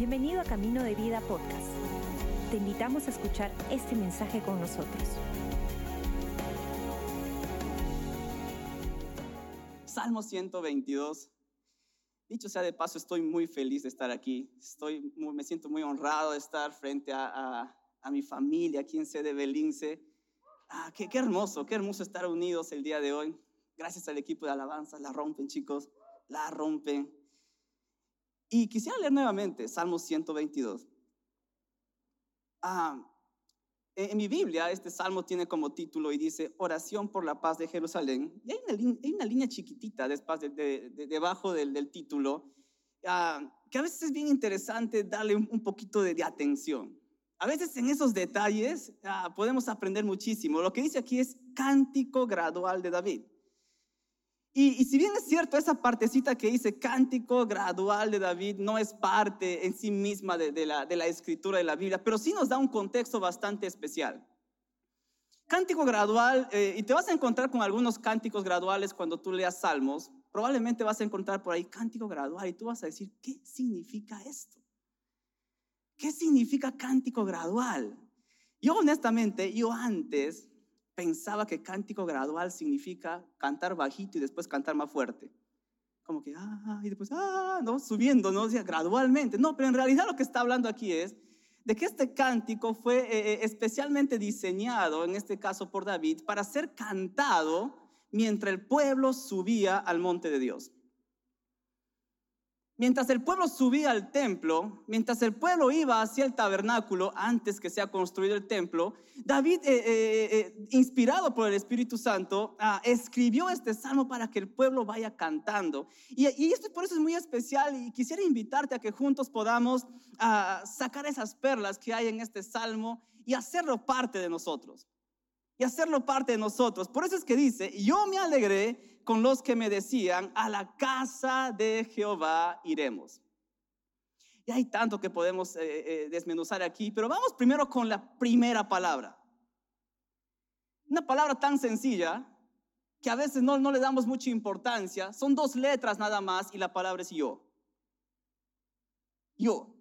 Bienvenido a Camino de Vida Podcast. Te invitamos a escuchar este mensaje con nosotros. Salmo 122. Dicho sea de paso, estoy muy feliz de estar aquí. Estoy me siento muy honrado de estar frente a, mi familia aquí en sede Belince. Ah, qué, qué hermoso, qué hermoso estar unidos el día de hoy. Gracias al equipo de alabanza. La rompen, chicos. La rompen. Y quisiera leer nuevamente Salmo 122. Ah, en mi Biblia, este salmo tiene como título y dice Oración por la paz de Jerusalén. Y hay una, línea chiquitita debajo del, título, ah, que a veces es bien interesante darle un, poquito de, atención. A veces en esos detalles ah, podemos aprender muchísimo. Lo que dice aquí es cántico gradual de David. Y, si bien es cierto, esa partecita que dice cántico gradual de David no es parte en sí misma de, la, de la escritura de la Biblia, pero sí nos da un contexto bastante especial. Cántico gradual, eh, y te vas a encontrar con algunos cánticos graduales cuando tú leas Salmos, probablemente vas a encontrar por ahí cántico gradual y tú vas a decir, ¿qué significa esto? ¿Qué significa cántico gradual? Yo honestamente, yo antes pensaba que cántico gradual significa cantar bajito y después cantar más fuerte. Como que, ah, y después, ah, no, subiendo, ¿no? O sea, gradualmente. No, pero en realidad lo que está hablando aquí es de que este cántico fue eh, eh, especialmente diseñado, en este caso por David, para ser cantado mientras el pueblo subía al monte de Dios. Mientras el pueblo subía al templo, mientras el pueblo iba hacia el tabernáculo antes que sea construido el templo, David, eh, eh, eh, inspirado por el Espíritu Santo, ah, escribió este salmo para que el pueblo vaya cantando. Y, esto por eso es muy especial y quisiera invitarte a que juntos podamos ah, sacar esas perlas que hay en este salmo y hacerlo parte de nosotros. Y hacerlo parte de nosotros. Por eso es que dice, yo me alegré con los que me decían, a la casa de Jehová iremos. Y hay tanto que podemos eh, eh, desmenuzar aquí, pero vamos primero con la primera palabra. Una palabra tan sencilla que a veces no, no le damos mucha importancia. Son dos letras nada más y la palabra es yo. Yo.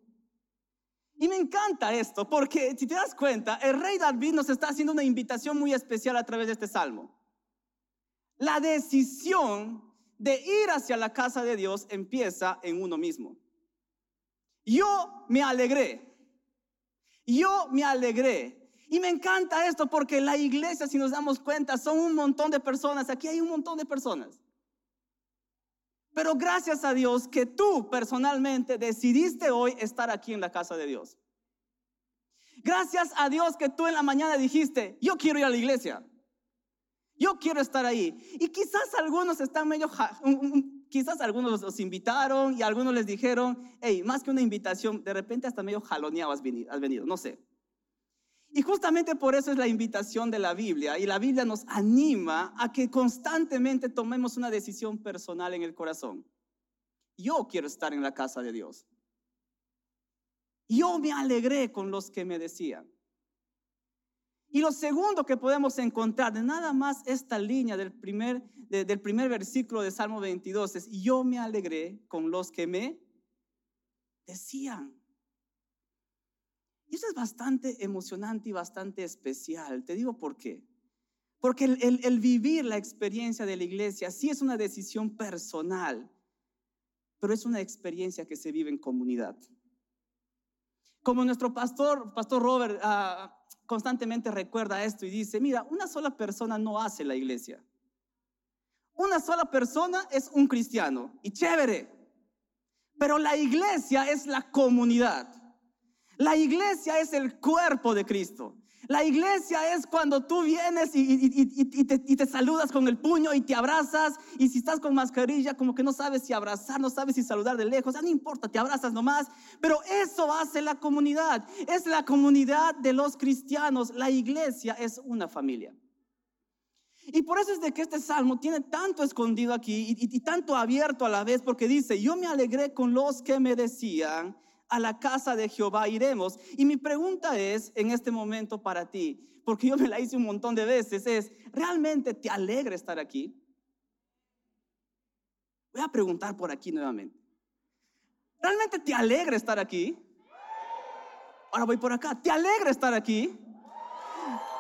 Y me encanta esto porque si te das cuenta, el rey David nos está haciendo una invitación muy especial a través de este salmo. La decisión de ir hacia la casa de Dios empieza en uno mismo. Yo me alegré. Yo me alegré. Y me encanta esto porque la iglesia, si nos damos cuenta, son un montón de personas. Aquí hay un montón de personas. Pero gracias a Dios que tú personalmente decidiste hoy estar aquí en la casa de Dios. Gracias a Dios que tú en la mañana dijiste, yo quiero ir a la iglesia. Yo quiero estar ahí. Y quizás algunos están medio, quizás algunos los invitaron y algunos les dijeron, hey, más que una invitación, de repente hasta medio jaloneado has venido, has venido, no sé. Y justamente por eso es la invitación de la Biblia. Y la Biblia nos anima a que constantemente tomemos una decisión personal en el corazón. Yo quiero estar en la casa de Dios. Yo me alegré con los que me decían. Y lo segundo que podemos encontrar de nada más esta línea del primer, del primer versículo de Salmo 22 es, yo me alegré con los que me decían. Y eso es bastante emocionante y bastante especial. Te digo por qué. Porque el, el vivir la experiencia de la iglesia sí es una decisión personal, pero es una experiencia que se vive en comunidad. Como nuestro pastor, Pastor Robert, uh, constantemente recuerda esto y dice, mira, una sola persona no hace la iglesia. Una sola persona es un cristiano y chévere. Pero la iglesia es la comunidad. La iglesia es el cuerpo de Cristo. La iglesia es cuando tú vienes y, te, saludas con el puño y te abrazas. Y si estás con mascarilla, como que no sabes si abrazar, no sabes si saludar de lejos. no importa, te abrazas nomás. Pero eso hace la comunidad. Es la comunidad de los cristianos. La iglesia es una familia. Y por eso es de que este salmo tiene tanto escondido aquí y tanto abierto a la vez, porque dice, yo me alegré con los que me decían, a la casa de Jehová iremos. Y mi pregunta es en este momento para ti, porque yo me la hice un montón de veces, es, ¿realmente te alegra estar aquí? Voy a preguntar por aquí nuevamente. ¿Realmente te alegra estar aquí? Ahora voy por acá. ¿Te alegra estar aquí?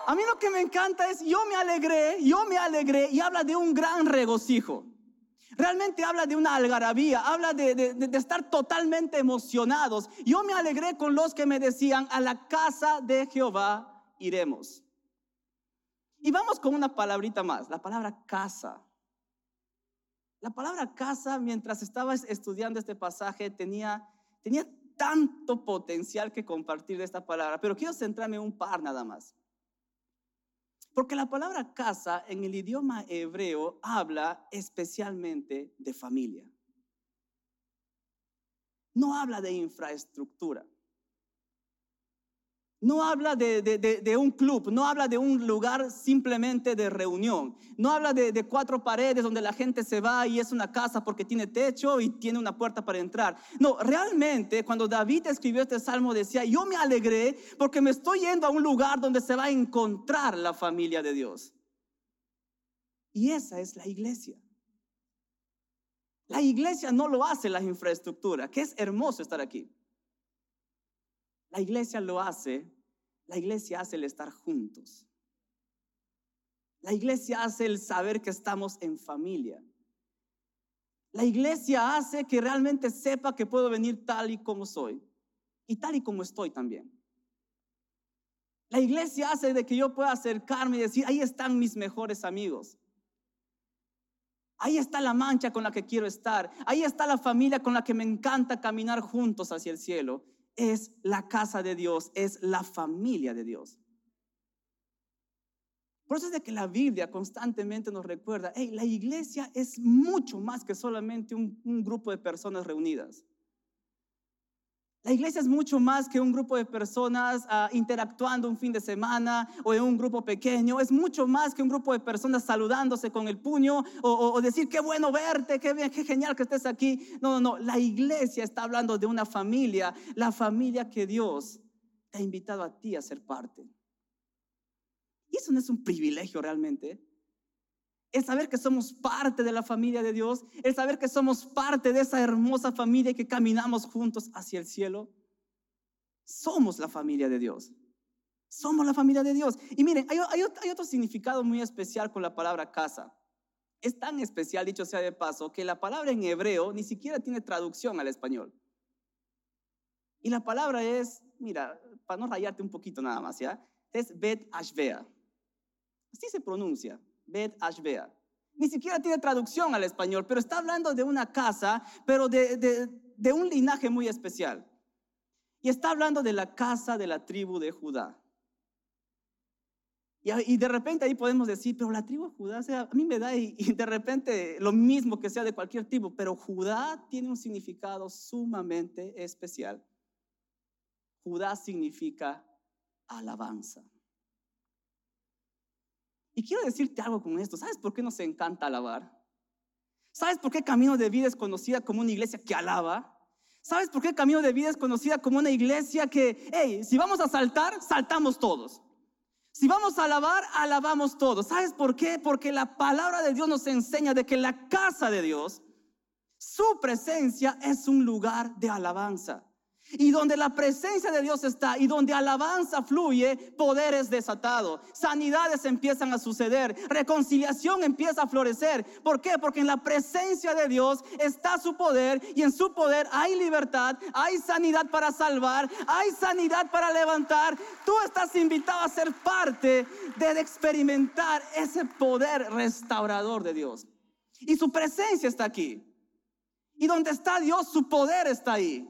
A mí lo que me encanta es, yo me alegré, yo me alegré y habla de un gran regocijo. Realmente habla de una algarabía, habla de, estar totalmente emocionados. Yo me alegré con los que me decían, a la casa de Jehová iremos. Y vamos con una palabrita más, la palabra casa. La palabra casa, mientras estaba estudiando este pasaje, tenía, tenía tanto potencial que compartir de esta palabra, pero quiero centrarme en un par nada más. Porque la palabra casa en el idioma hebreo habla especialmente de familia. No habla de infraestructura. No habla de, un club, no habla de un lugar simplemente de reunión, no habla de, de, cuatro paredes donde la gente se va y es una casa porque tiene techo y tiene una puerta para entrar. No, realmente cuando David escribió este salmo decía, yo me alegré porque me estoy yendo a un lugar donde se va a encontrar la familia de Dios. Y esa es la iglesia. La iglesia no lo hace la infraestructura, que es hermoso estar aquí. La iglesia lo hace, la iglesia hace el estar juntos. La iglesia hace el saber que estamos en familia. La iglesia hace que realmente sepa que puedo venir tal y como soy y tal y como estoy también. La iglesia hace de que yo pueda acercarme y decir, ahí están mis mejores amigos. Ahí está la mancha con la que quiero estar. Ahí está la familia con la que me encanta caminar juntos hacia el cielo es la casa de Dios, es la familia de Dios. Por eso es de que la Biblia constantemente nos recuerda, hey, la iglesia es mucho más que solamente un, un grupo de personas reunidas. La iglesia es mucho más que un grupo de personas ah, interactuando un fin de semana o en un grupo pequeño. Es mucho más que un grupo de personas saludándose con el puño o, decir qué bueno verte, qué, bien, qué genial que estés aquí. No, no, no. La iglesia está hablando de una familia, la familia que Dios te ha invitado a ti a ser parte. Y eso no es un privilegio realmente el saber que somos parte de la familia de Dios, el saber que somos parte de esa hermosa familia y que caminamos juntos hacia el cielo. Somos la familia de Dios. Somos la familia de Dios. Y miren, hay, hay, otro significado muy especial con la palabra casa. Es tan especial, dicho sea de paso, que la palabra en hebreo ni siquiera tiene traducción al español. Y la palabra es, mira, para no rayarte un poquito nada más, ¿ya? Es Bet Ashbea. Así se pronuncia. Bet Ashbea. Ni siquiera tiene traducción al español, pero está hablando de una casa, pero de, un linaje muy especial. Y está hablando de la casa de la tribu de Judá. Y, de repente ahí podemos decir, pero la tribu de Judá, a mí me da y, de repente lo mismo que sea de cualquier tribu, pero Judá tiene un significado sumamente especial. Judá significa alabanza. Y quiero decirte algo con esto. ¿Sabes por qué nos encanta alabar? ¿Sabes por qué Camino de Vida es conocida como una iglesia que alaba? ¿Sabes por qué Camino de Vida es conocida como una iglesia que, hey, si vamos a saltar, saltamos todos? Si vamos a alabar, alabamos todos. ¿Sabes por qué? Porque la palabra de Dios nos enseña de que la casa de Dios, su presencia es un lugar de alabanza. Y donde la presencia de Dios está y donde alabanza fluye, poder es desatado. Sanidades empiezan a suceder. Reconciliación empieza a florecer. ¿Por qué? Porque en la presencia de Dios está su poder y en su poder hay libertad, hay sanidad para salvar, hay sanidad para levantar. Tú estás invitado a ser parte de experimentar ese poder restaurador de Dios. Y su presencia está aquí. Y donde está Dios, su poder está ahí.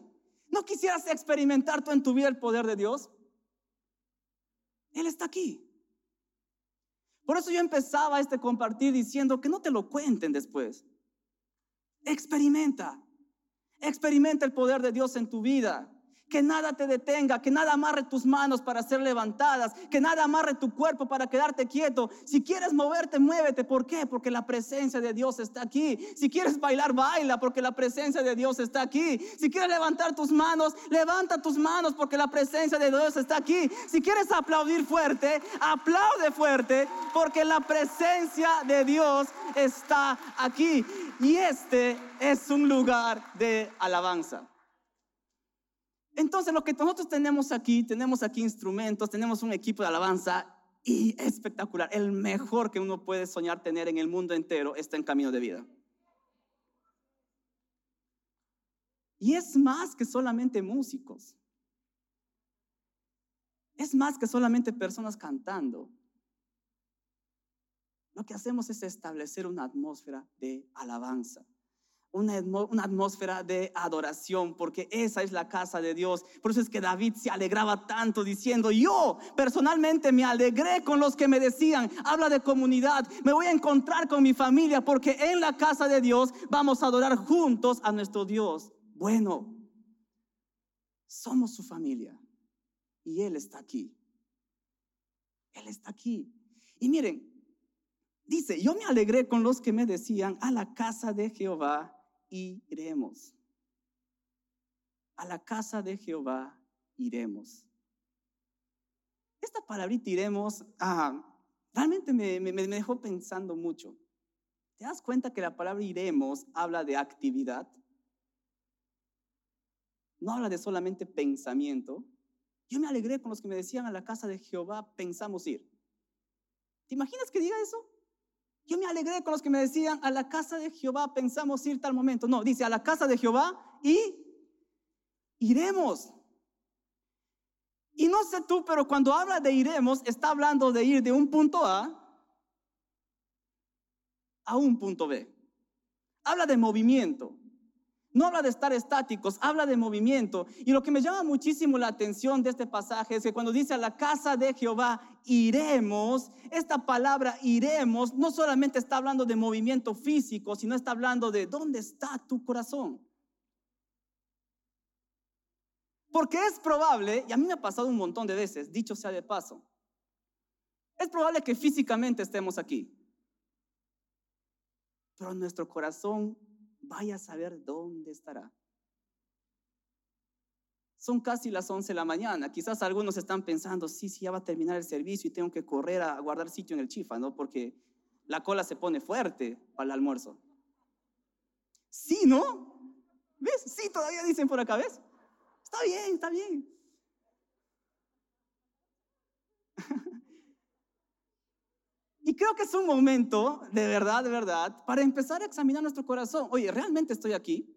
¿No quisieras experimentar tú en tu vida el poder de Dios? Él está aquí. Por eso yo empezaba este compartir diciendo que no te lo cuenten después. Experimenta. Experimenta el poder de Dios en tu vida que nada te detenga, que nada amarre tus manos para ser levantadas, que nada amarre tu cuerpo para quedarte quieto. Si quieres moverte, muévete. ¿Por qué? Porque la presencia de Dios está aquí. Si quieres bailar, baila, porque la presencia de Dios está aquí. Si quieres levantar tus manos, levanta tus manos, porque la presencia de Dios está aquí. Si quieres aplaudir fuerte, aplaude fuerte, porque la presencia de Dios está aquí. Y este es un lugar de alabanza. Entonces lo que nosotros tenemos aquí, tenemos aquí instrumentos, tenemos un equipo de alabanza y espectacular. El mejor que uno puede soñar tener en el mundo entero está en camino de vida. Y es más que solamente músicos. Es más que solamente personas cantando. Lo que hacemos es establecer una atmósfera de alabanza una, atmósfera de adoración, porque esa es la casa de Dios. Por eso es que David se alegraba tanto diciendo, yo personalmente me alegré con los que me decían, habla de comunidad, me voy a encontrar con mi familia, porque en la casa de Dios vamos a adorar juntos a nuestro Dios. Bueno, somos su familia y Él está aquí. Él está aquí. Y miren, dice, yo me alegré con los que me decían, a la casa de Jehová iremos. A la casa de Jehová iremos. Esta palabrita iremos ah, realmente me, me dejó pensando mucho. ¿Te das cuenta que la palabra iremos habla de actividad? No habla de solamente pensamiento. Yo me alegré con los que me decían a la casa de Jehová pensamos ir. ¿Te imaginas que diga eso? Yo me alegré con los que me decían, a la casa de Jehová pensamos ir tal momento. No, dice, a la casa de Jehová y iremos. Y no sé tú, pero cuando habla de iremos, está hablando de ir de un punto A a un punto B. Habla de movimiento. No habla de estar estáticos, habla de movimiento. Y lo que me llama muchísimo la atención de este pasaje es que cuando dice a la casa de Jehová iremos, esta palabra iremos no solamente está hablando de movimiento físico, sino está hablando de dónde está tu corazón. Porque es probable, y a mí me ha pasado un montón de veces, dicho sea de paso, es probable que físicamente estemos aquí, pero nuestro corazón vaya a saber dónde estará. Son casi las 11 de la mañana. Quizás algunos están pensando, sí, sí, ya va a terminar el servicio y tengo que correr a guardar sitio en el chifa, ¿no? Porque la cola se pone fuerte para el almuerzo. Sí, ¿no? ¿Ves? Sí, todavía dicen por acá, ¿ves? Está bien, está bien. Y creo que es un momento, de verdad, de verdad, para empezar a examinar nuestro corazón. Oye, ¿realmente estoy aquí?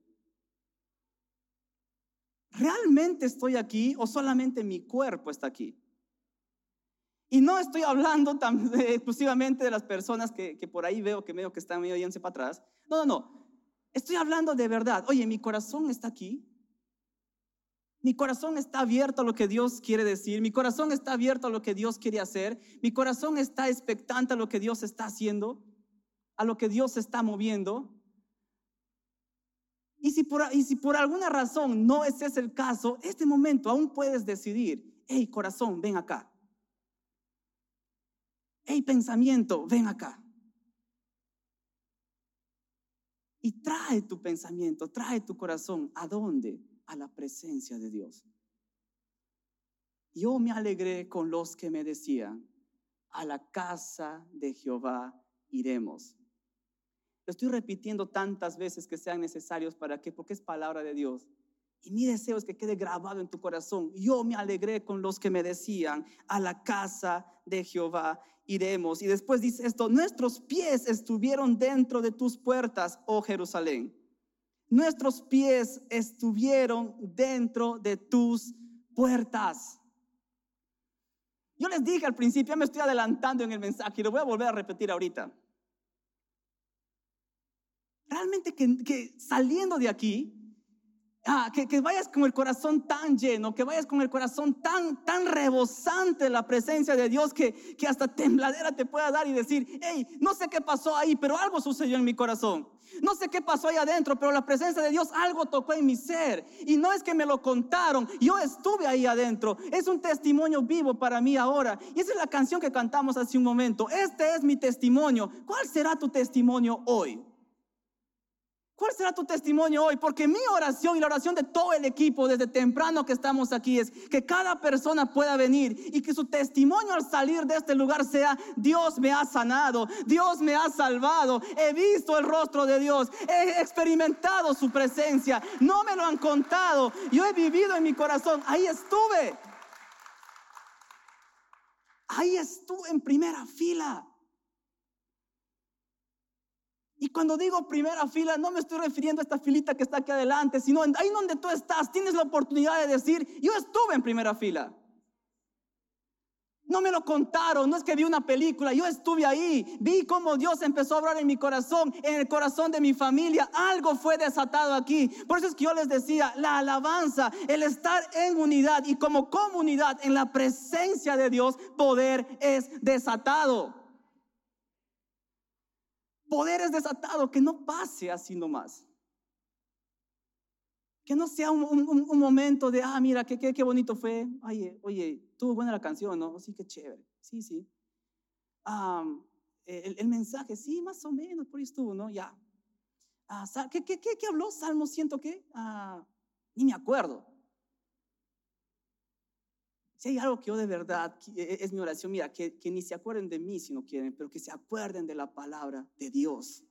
¿Realmente estoy aquí o solamente mi cuerpo está aquí? Y no estoy hablando tan, exclusivamente de las personas que, que, por ahí veo que medio que están medio yéndose para atrás. No, no, no. Estoy hablando de verdad. Oye, mi corazón está aquí. Mi corazón está abierto a lo que Dios quiere decir. Mi corazón está abierto a lo que Dios quiere hacer. Mi corazón está expectante a lo que Dios está haciendo, a lo que Dios está moviendo. Y si por, y si por alguna razón no ese es el caso, este momento aún puedes decidir, hey corazón, ven acá. Hey pensamiento, ven acá. Y trae tu pensamiento, trae tu corazón. ¿A dónde? A la presencia de Dios. Yo me alegré con los que me decían, a la casa de Jehová iremos. Lo estoy repitiendo tantas veces que sean necesarios para que, porque es palabra de Dios. Y mi deseo es que quede grabado en tu corazón. Yo me alegré con los que me decían, a la casa de Jehová iremos. Y después dice esto, nuestros pies estuvieron dentro de tus puertas, oh Jerusalén nuestros pies estuvieron dentro de tus puertas. Yo les dije al principio, me estoy adelantando en el mensaje y lo voy a volver a repetir ahorita. Realmente que, saliendo de aquí, Ah, que, vayas con el corazón tan lleno, que vayas con el corazón tan, tan rebosante de la presencia de Dios que, que hasta tembladera te pueda dar y decir, hey, no sé qué pasó ahí, pero algo sucedió en mi corazón. No sé qué pasó ahí adentro, pero la presencia de Dios algo tocó en mi ser. Y no es que me lo contaron, yo estuve ahí adentro. Es un testimonio vivo para mí ahora. Y esa es la canción que cantamos hace un momento. Este es mi testimonio. ¿Cuál será tu testimonio hoy? ¿Cuál será tu testimonio hoy? Porque mi oración y la oración de todo el equipo desde temprano que estamos aquí es que cada persona pueda venir y que su testimonio al salir de este lugar sea, Dios me ha sanado, Dios me ha salvado, he visto el rostro de Dios, he experimentado su presencia, no me lo han contado, yo he vivido en mi corazón, ahí estuve. Ahí estuve en primera fila. Y cuando digo primera fila, no me estoy refiriendo a esta filita que está aquí adelante, sino ahí donde tú estás, tienes la oportunidad de decir, yo estuve en primera fila. No me lo contaron, no es que vi una película, yo estuve ahí, vi cómo Dios empezó a obrar en mi corazón, en el corazón de mi familia, algo fue desatado aquí. Por eso es que yo les decía, la alabanza, el estar en unidad y como comunidad en la presencia de Dios, poder es desatado. Poder es desatado, que no pase así nomás. Que no sea un, momento de, ah, mira, qué, qué, qué bonito fue. Oye, oye, tuvo buena la canción, ¿no? Sí, qué chévere. Sí, sí. el, mensaje, sí, más o menos, por ahí estuvo, ¿no? Ya. Ah, ¿qué, qué, qué, habló? Salmo siento qué? Ah, ni me acuerdo. Si hay algo que yo de verdad, e, es mi oración, mira, que, que ni se acuerden de mí si no quieren, pero que se acuerden de la palabra de Dios.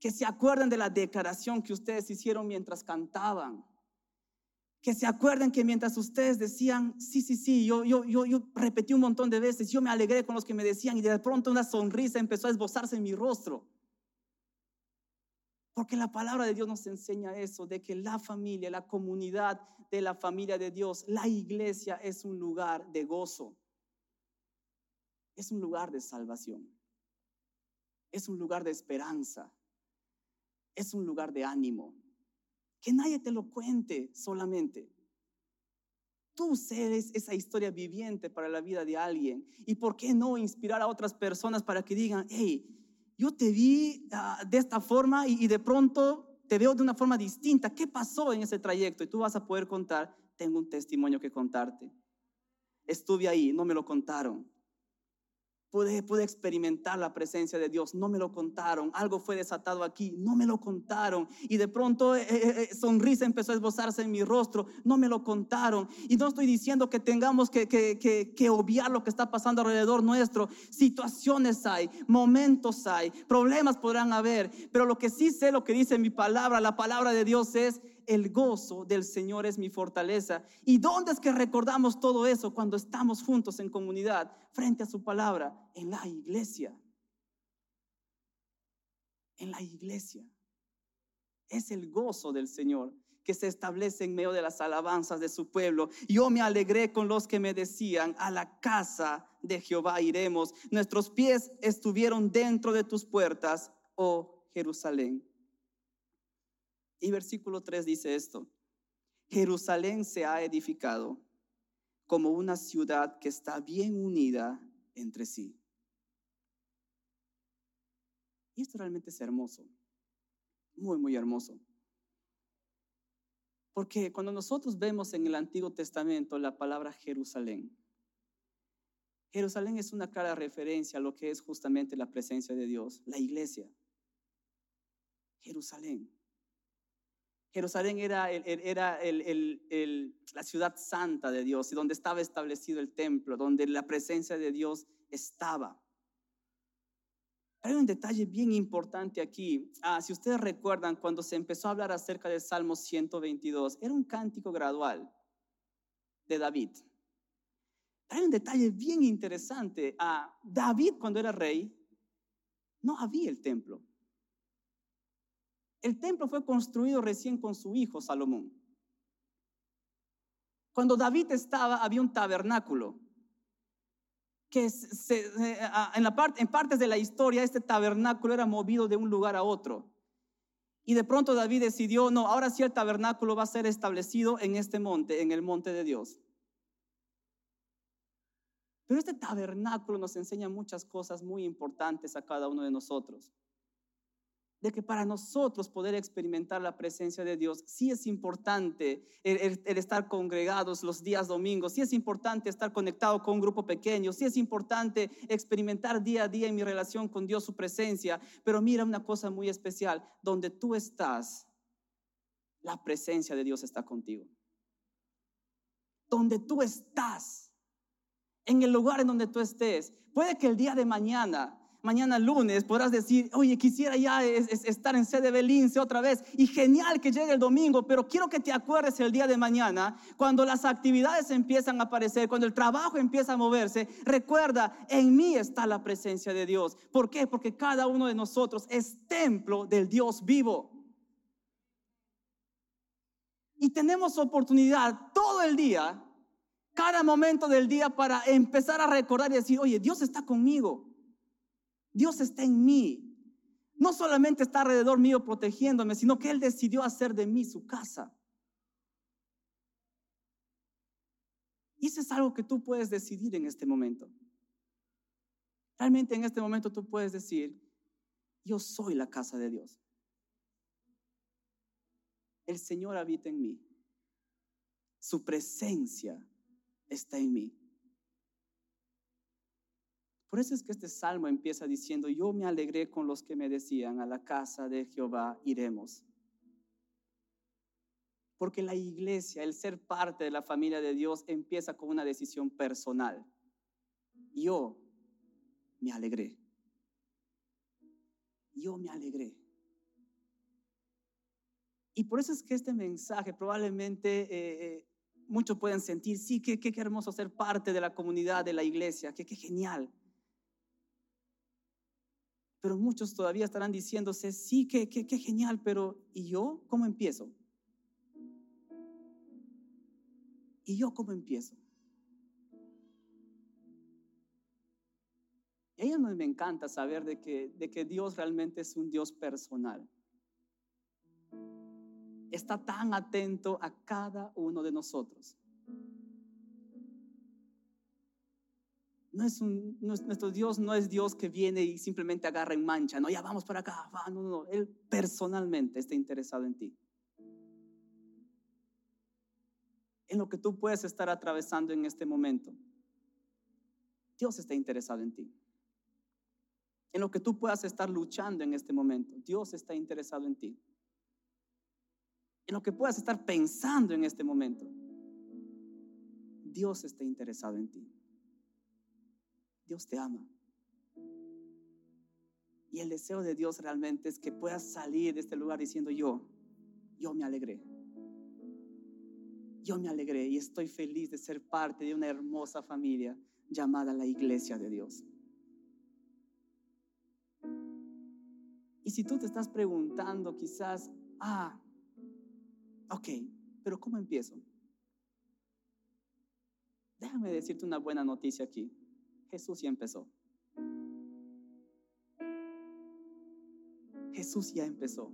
Que se acuerden de la declaración que ustedes hicieron mientras cantaban. Que se acuerden que mientras ustedes decían, sí, sí, sí, yo, yo, yo, yo repetí un montón de veces, yo me alegré con los que me decían y de pronto una sonrisa empezó a esbozarse en mi rostro. Porque la palabra de Dios nos enseña eso, de que la familia, la comunidad de la familia de Dios, la iglesia es un lugar de gozo. Es un lugar de salvación. Es un lugar de esperanza. Es un lugar de ánimo. Que nadie te lo cuente solamente. Tú eres esa historia viviente para la vida de alguien. ¿Y por qué no inspirar a otras personas para que digan, hey, yo te vi ah, de esta forma y, y de pronto te veo de una forma distinta. ¿Qué pasó en ese trayecto? Y tú vas a poder contar, tengo un testimonio que contarte. Estuve ahí, no me lo contaron. Pude, pude, experimentar la presencia de Dios, no me lo contaron. Algo fue desatado aquí, no me lo contaron. Y de pronto eh, eh, eh, sonrisa empezó a esbozarse en mi rostro, no me lo contaron. Y no estoy diciendo que tengamos que, que, que, que obviar lo que está pasando alrededor nuestro. Situaciones hay, momentos hay, problemas podrán haber. Pero lo que sí sé, lo que dice mi palabra, la palabra de Dios es, el gozo del Señor es mi fortaleza. ¿Y dónde es que recordamos todo eso cuando estamos juntos en comunidad frente a su palabra? En la iglesia. En la iglesia. Es el gozo del Señor que se establece en medio de las alabanzas de su pueblo. Yo me alegré con los que me decían, a la casa de Jehová iremos. Nuestros pies estuvieron dentro de tus puertas, oh Jerusalén. Y versículo 3 dice esto, Jerusalén se ha edificado como una ciudad que está bien unida entre sí. Y esto realmente es hermoso, muy, muy hermoso. Porque cuando nosotros vemos en el Antiguo Testamento la palabra Jerusalén, Jerusalén es una clara referencia a lo que es justamente la presencia de Dios, la iglesia. Jerusalén. Jerusalén era, la ciudad santa de Dios y donde estaba establecido el templo, donde la presencia de Dios estaba. Hay un detalle bien importante aquí. Ah, si ustedes recuerdan, cuando se empezó a hablar acerca del Salmo 122, era un cántico gradual de David. Hay un detalle bien interesante. Ah, David, cuando era rey, no había el templo. El templo fue construido recién con su hijo Salomón. Cuando David estaba, había un tabernáculo. Que en, en partes de la historia, este tabernáculo era movido de un lugar a otro. Y de pronto David decidió, no, ahora sí el tabernáculo va a ser establecido en este monte, en el monte de Dios. Pero este tabernáculo nos enseña muchas cosas muy importantes a cada uno de nosotros. De que para nosotros poder experimentar la presencia de Dios, sí es importante el, estar congregados los días domingos, sí es importante estar conectado con un grupo pequeño, sí es importante experimentar día a día en mi relación con Dios su presencia, pero mira una cosa muy especial, donde tú estás, la presencia de Dios está contigo. Donde tú estás, en el lugar en donde tú estés, puede que el día de mañana mañana lunes podrás decir, oye, quisiera ya estar en sede Belince otra vez. Y genial que llegue el domingo, pero quiero que te acuerdes el día de mañana, cuando las actividades empiezan a aparecer, cuando el trabajo empieza a moverse, recuerda, en mí está la presencia de Dios. ¿Por qué? Porque cada uno de nosotros es templo del Dios vivo. Y tenemos oportunidad todo el día, cada momento del día para empezar a recordar y decir, oye, Dios está conmigo. Dios está en mí. No solamente está alrededor mío protegiéndome, sino que Él decidió hacer de mí su casa. Y eso es algo que tú puedes decidir en este momento. Realmente en este momento tú puedes decir, yo soy la casa de Dios. El Señor habita en mí. Su presencia está en mí. Por eso es que este salmo empieza diciendo, yo me alegré con los que me decían, a la casa de Jehová iremos. Porque la iglesia, el ser parte de la familia de Dios, empieza con una decisión personal. Yo me alegré. Yo me alegré. Y por eso es que este mensaje probablemente eh, eh, muchos pueden sentir, sí, qué, qué, hermoso ser parte de la comunidad de la iglesia, qué, qué genial. Pero muchos todavía estarán diciéndose, sí, qué, genial, pero ¿y yo cómo empiezo? ¿Y yo cómo empiezo? Y a ellos me encanta saber de que, de que Dios realmente es un Dios personal. Está tan atento a cada uno de nosotros. No es nuestro Dios no es Dios que viene y simplemente agarra en mancha, no, ya vamos para acá, no, no, no, Él personalmente está interesado en ti. En lo que tú puedes estar atravesando en este momento. Dios está interesado en ti. En lo que tú puedas estar luchando en este momento, Dios está interesado en ti. En lo que puedas estar pensando en este momento, Dios está interesado en ti. Dios te ama. Y el deseo de Dios realmente es que puedas salir de este lugar diciendo yo, yo me alegré. Yo me alegré y estoy feliz de ser parte de una hermosa familia llamada la iglesia de Dios. Y si tú te estás preguntando quizás, ah, ok, pero ¿cómo empiezo? Déjame decirte una buena noticia aquí. Jesús ya empezó. Jesús ya empezó.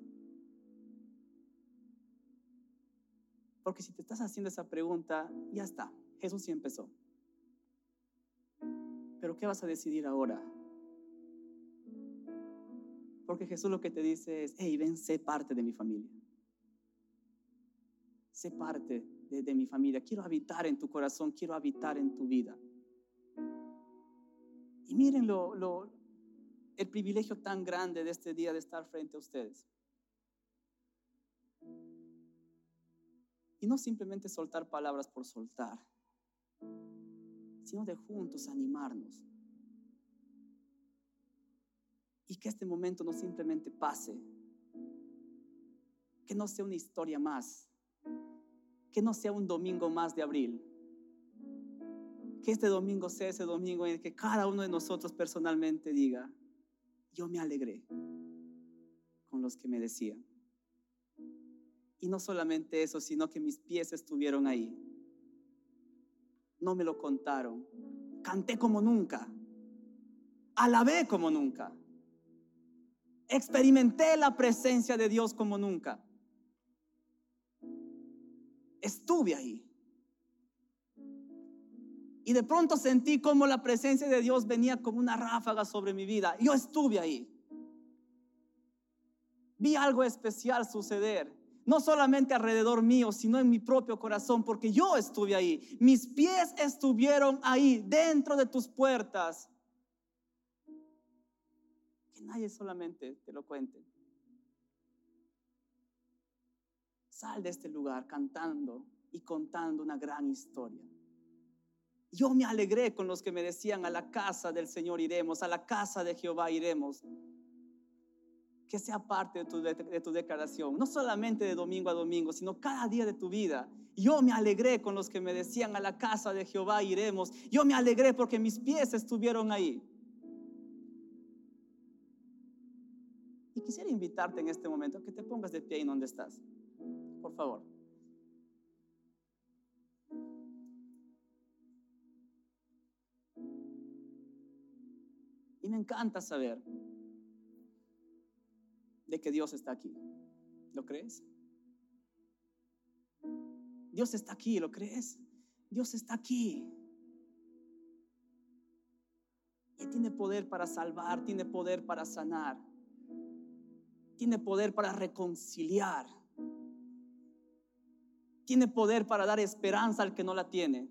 Porque si te estás haciendo esa pregunta, ya está. Jesús ya empezó. Pero ¿qué vas a decidir ahora? Porque Jesús lo que te dice es, hey, ven, sé parte de mi familia. Sé parte de, de mi familia. Quiero habitar en tu corazón, quiero habitar en tu vida. Y miren lo, el privilegio tan grande de este día de estar frente a ustedes. Y no simplemente soltar palabras por soltar, sino de juntos animarnos. Y que este momento no simplemente pase, que no sea una historia más, que no sea un domingo más de abril, que este domingo sea ese domingo en el que cada uno de nosotros personalmente diga, yo me alegré con los que me decían. Y no solamente eso, sino que mis pies estuvieron ahí. No me lo contaron. Canté como nunca. Alabé como nunca. Experimenté la presencia de Dios como nunca. Estuve ahí. Y de pronto sentí como la presencia de Dios venía como una ráfaga sobre mi vida. Yo estuve ahí. Vi algo especial suceder, no solamente alrededor mío, sino en mi propio corazón, porque yo estuve ahí. Mis pies estuvieron ahí, dentro de tus puertas. Que nadie solamente te lo cuente. Sal de este lugar cantando y contando una gran historia. Yo me alegré con los que me decían, a la casa del Señor iremos, a la casa de Jehová iremos que sea parte de tu, de tu, declaración, no solamente de domingo a domingo, sino cada día de tu vida. Yo me alegré con los que me decían a la casa de Jehová iremos. Yo me alegré porque mis pies estuvieron ahí. Y quisiera invitarte en este momento a que te pongas de pie en donde estás. Por favor. Y me encanta saber de que Dios está aquí. ¿Lo crees? Dios está aquí, ¿lo crees? Dios está aquí. Y tiene poder para salvar, tiene poder para sanar, tiene poder para reconciliar, tiene poder para dar esperanza al que no la tiene.